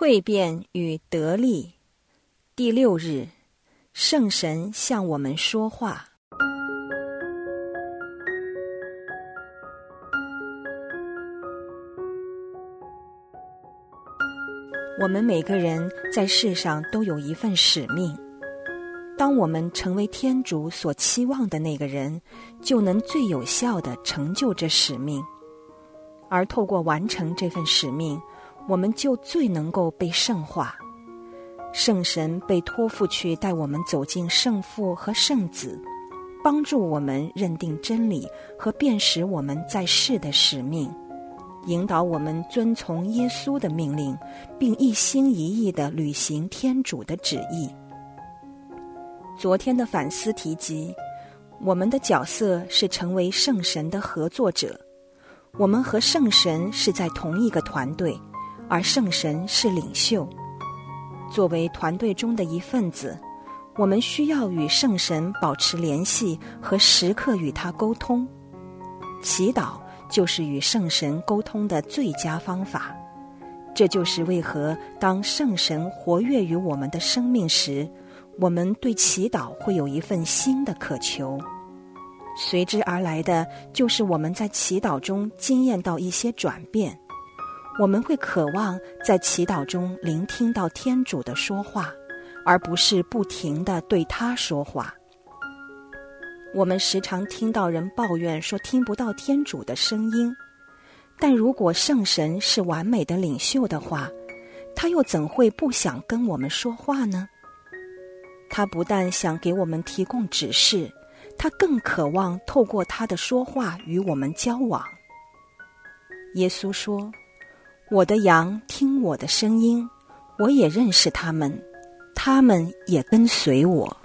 蜕变与得力。第六日，圣神向我们说话。我们每个人在世上都有一份使命。当我们成为天主所期望的那个人，就能最有效的成就这使命。而透过完成这份使命，我们就最能够被圣化。圣神被托付去带我们走进圣父和圣子，帮助我们认定真理和辨识我们在世的使命。引导我们遵从耶稣的命令，并一心一意的履行天主的旨意。昨天的反思提及，我们的角色是成为圣神的合作者。我们和圣神是在同一个团队，而圣神是领袖。作为团队中的一份子，我们需要与圣神保持联系和时刻与他沟通。祈祷。就是与圣神沟通的最佳方法，这就是为何当圣神活跃于我们的生命时，我们对祈祷会有一份新的渴求。随之而来的就是我们在祈祷中经验到一些转变，我们会渴望在祈祷中聆听到天主的说话，而不是不停的对他说话。我们时常听到人抱怨说听不到天主的声音，但如果圣神是完美的领袖的话，他又怎会不想跟我们说话呢？他不但想给我们提供指示，他更渴望透过他的说话与我们交往。耶稣说：“我的羊听我的声音，我也认识他们，他们也跟随我。”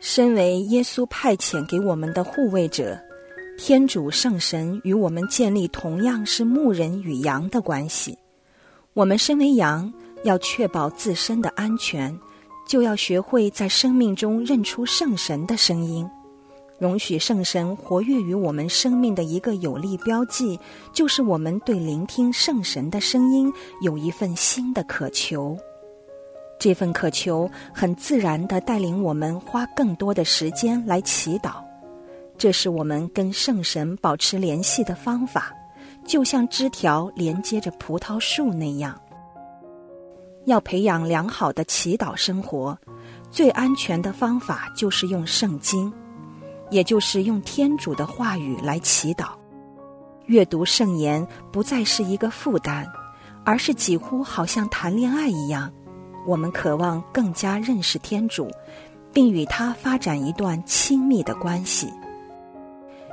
身为耶稣派遣给我们的护卫者，天主圣神与我们建立同样是牧人与羊的关系。我们身为羊，要确保自身的安全，就要学会在生命中认出圣神的声音，容许圣神活跃于我们生命的一个有力标记，就是我们对聆听圣神的声音有一份新的渴求。这份渴求很自然地带领我们花更多的时间来祈祷，这是我们跟圣神保持联系的方法，就像枝条连接着葡萄树那样。要培养良好的祈祷生活，最安全的方法就是用圣经，也就是用天主的话语来祈祷。阅读圣言不再是一个负担，而是几乎好像谈恋爱一样。我们渴望更加认识天主，并与他发展一段亲密的关系。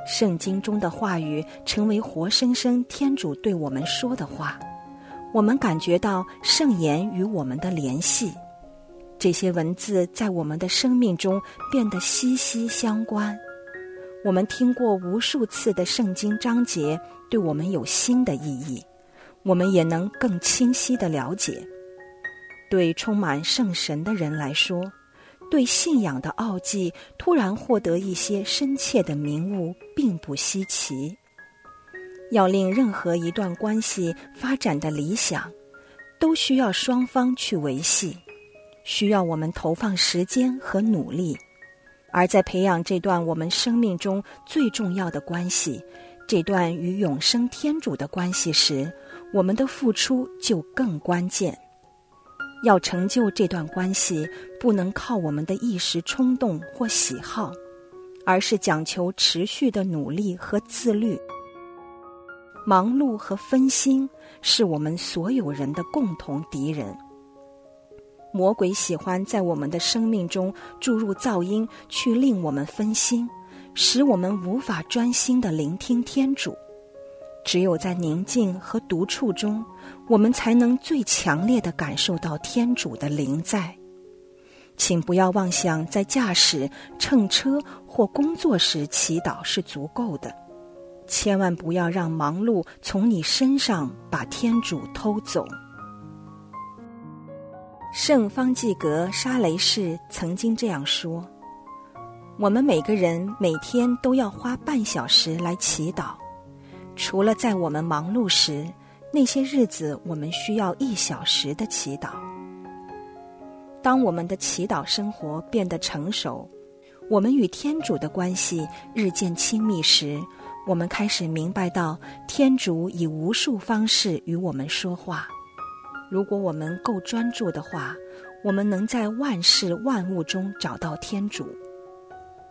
圣经中的话语成为活生生天主对我们说的话，我们感觉到圣言与我们的联系。这些文字在我们的生命中变得息息相关。我们听过无数次的圣经章节，对我们有新的意义，我们也能更清晰的了解。对充满圣神的人来说，对信仰的奥迹突然获得一些深切的明悟，并不稀奇。要令任何一段关系发展的理想，都需要双方去维系，需要我们投放时间和努力。而在培养这段我们生命中最重要的关系，这段与永生天主的关系时，我们的付出就更关键。要成就这段关系，不能靠我们的一时冲动或喜好，而是讲求持续的努力和自律。忙碌和分心是我们所有人的共同敌人。魔鬼喜欢在我们的生命中注入噪音，去令我们分心，使我们无法专心的聆听天主。只有在宁静和独处中，我们才能最强烈的感受到天主的灵在。请不要妄想在驾驶、乘车或工作时祈祷是足够的，千万不要让忙碌从你身上把天主偷走。圣方济格沙雷士曾经这样说：“我们每个人每天都要花半小时来祈祷。”除了在我们忙碌时，那些日子我们需要一小时的祈祷。当我们的祈祷生活变得成熟，我们与天主的关系日渐亲密时，我们开始明白到天主以无数方式与我们说话。如果我们够专注的话，我们能在万事万物中找到天主。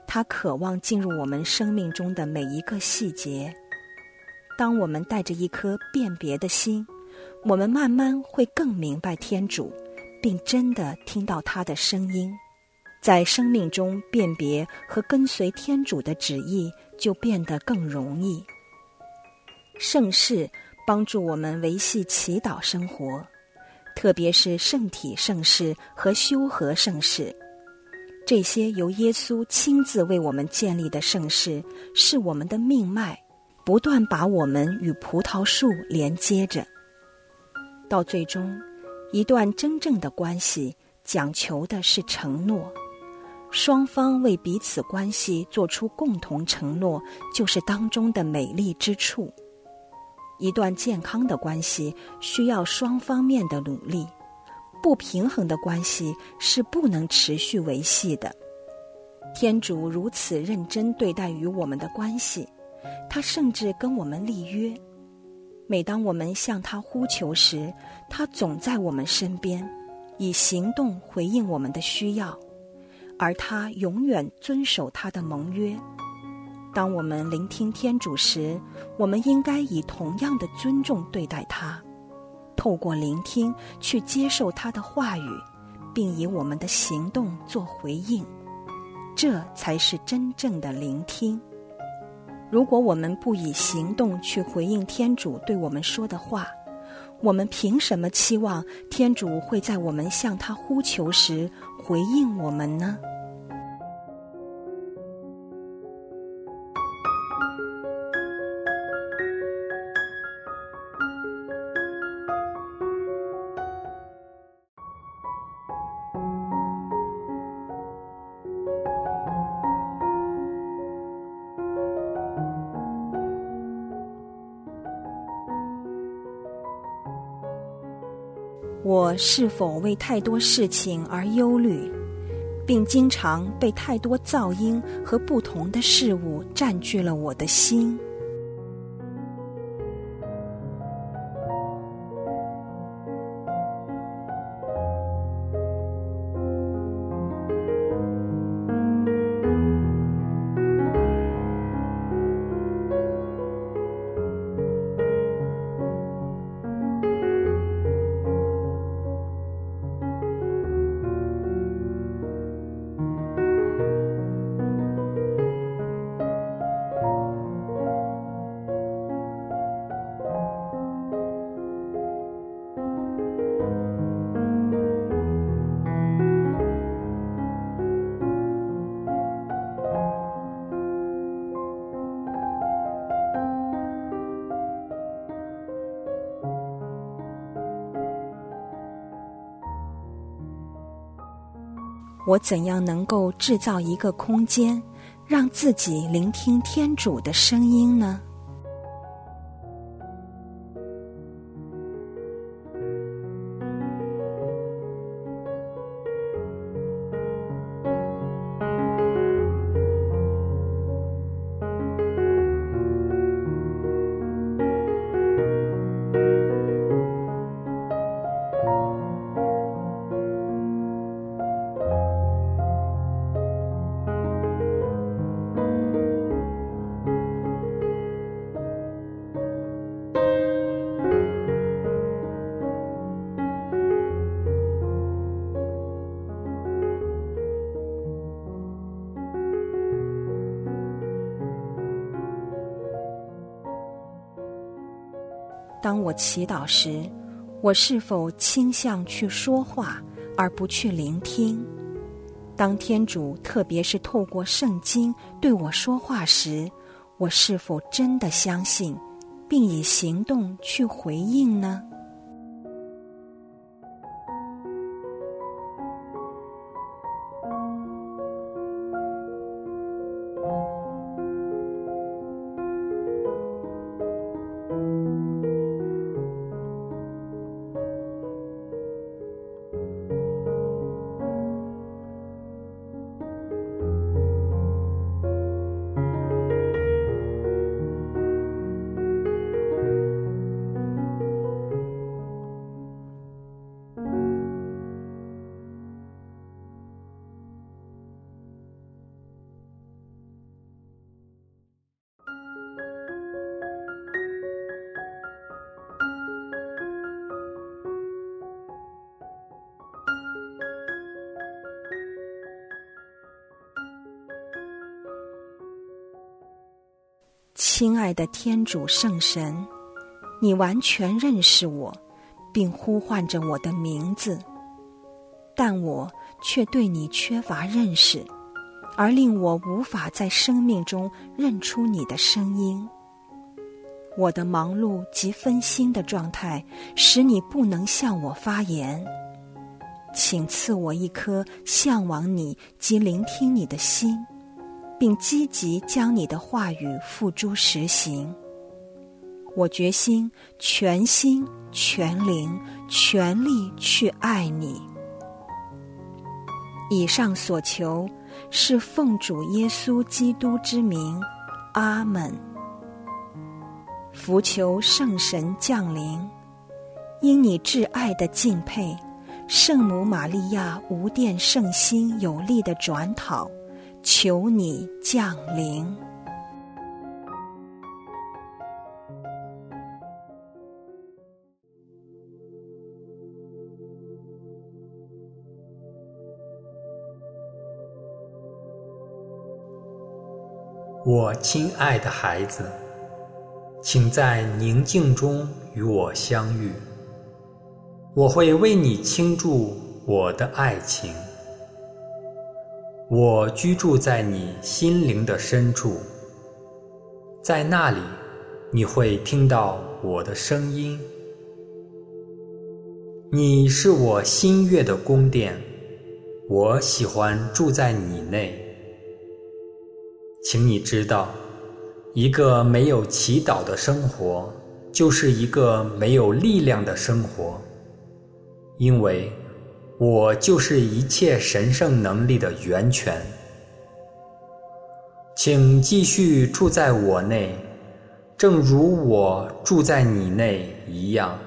他渴望进入我们生命中的每一个细节。当我们带着一颗辨别的心，我们慢慢会更明白天主。并真的听到他的声音，在生命中辨别和跟随天主的旨意就变得更容易。圣事帮助我们维系祈祷生活，特别是圣体圣事和修和圣事。这些由耶稣亲自为我们建立的圣事，是我们的命脉，不断把我们与葡萄树连接着，到最终。一段真正的关系讲求的是承诺，双方为彼此关系做出共同承诺，就是当中的美丽之处。一段健康的关系需要双方面的努力，不平衡的关系是不能持续维系的。天主如此认真对待与我们的关系，他甚至跟我们立约。每当我们向他呼求时，他总在我们身边，以行动回应我们的需要，而他永远遵守他的盟约。当我们聆听天主时，我们应该以同样的尊重对待他，透过聆听去接受他的话语，并以我们的行动做回应，这才是真正的聆听。如果我们不以行动去回应天主对我们说的话，我们凭什么期望天主会在我们向他呼求时回应我们呢？我是否为太多事情而忧虑，并经常被太多噪音和不同的事物占据了我的心？我怎样能够制造一个空间，让自己聆听天主的声音呢？当我祈祷时，我是否倾向去说话而不去聆听？当天主特别是透过圣经对我说话时，我是否真的相信，并以行动去回应呢？亲爱的天主圣神，你完全认识我，并呼唤着我的名字，但我却对你缺乏认识，而令我无法在生命中认出你的声音。我的忙碌及分心的状态，使你不能向我发言。请赐我一颗向往你及聆听你的心，并积极将你的话语付诸实行。我决心全心全灵全力去爱你。以上所求是奉主耶稣基督之名，阿门。福求圣神降临，因你挚爱的敬佩，圣母玛利亚无殿圣心有力的转讨，求你降临。我亲爱的孩子。请在宁静中与我相遇，我会为你倾注我的爱情。我居住在你心灵的深处，在那里你会听到我的声音。你是我心悦的宫殿，我喜欢住在你内。请你知道。一个没有祈祷的生活，就是一个没有力量的生活。因为，我就是一切神圣能力的源泉。请继续住在我内，正如我住在你内一样。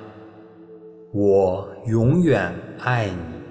我永远爱你。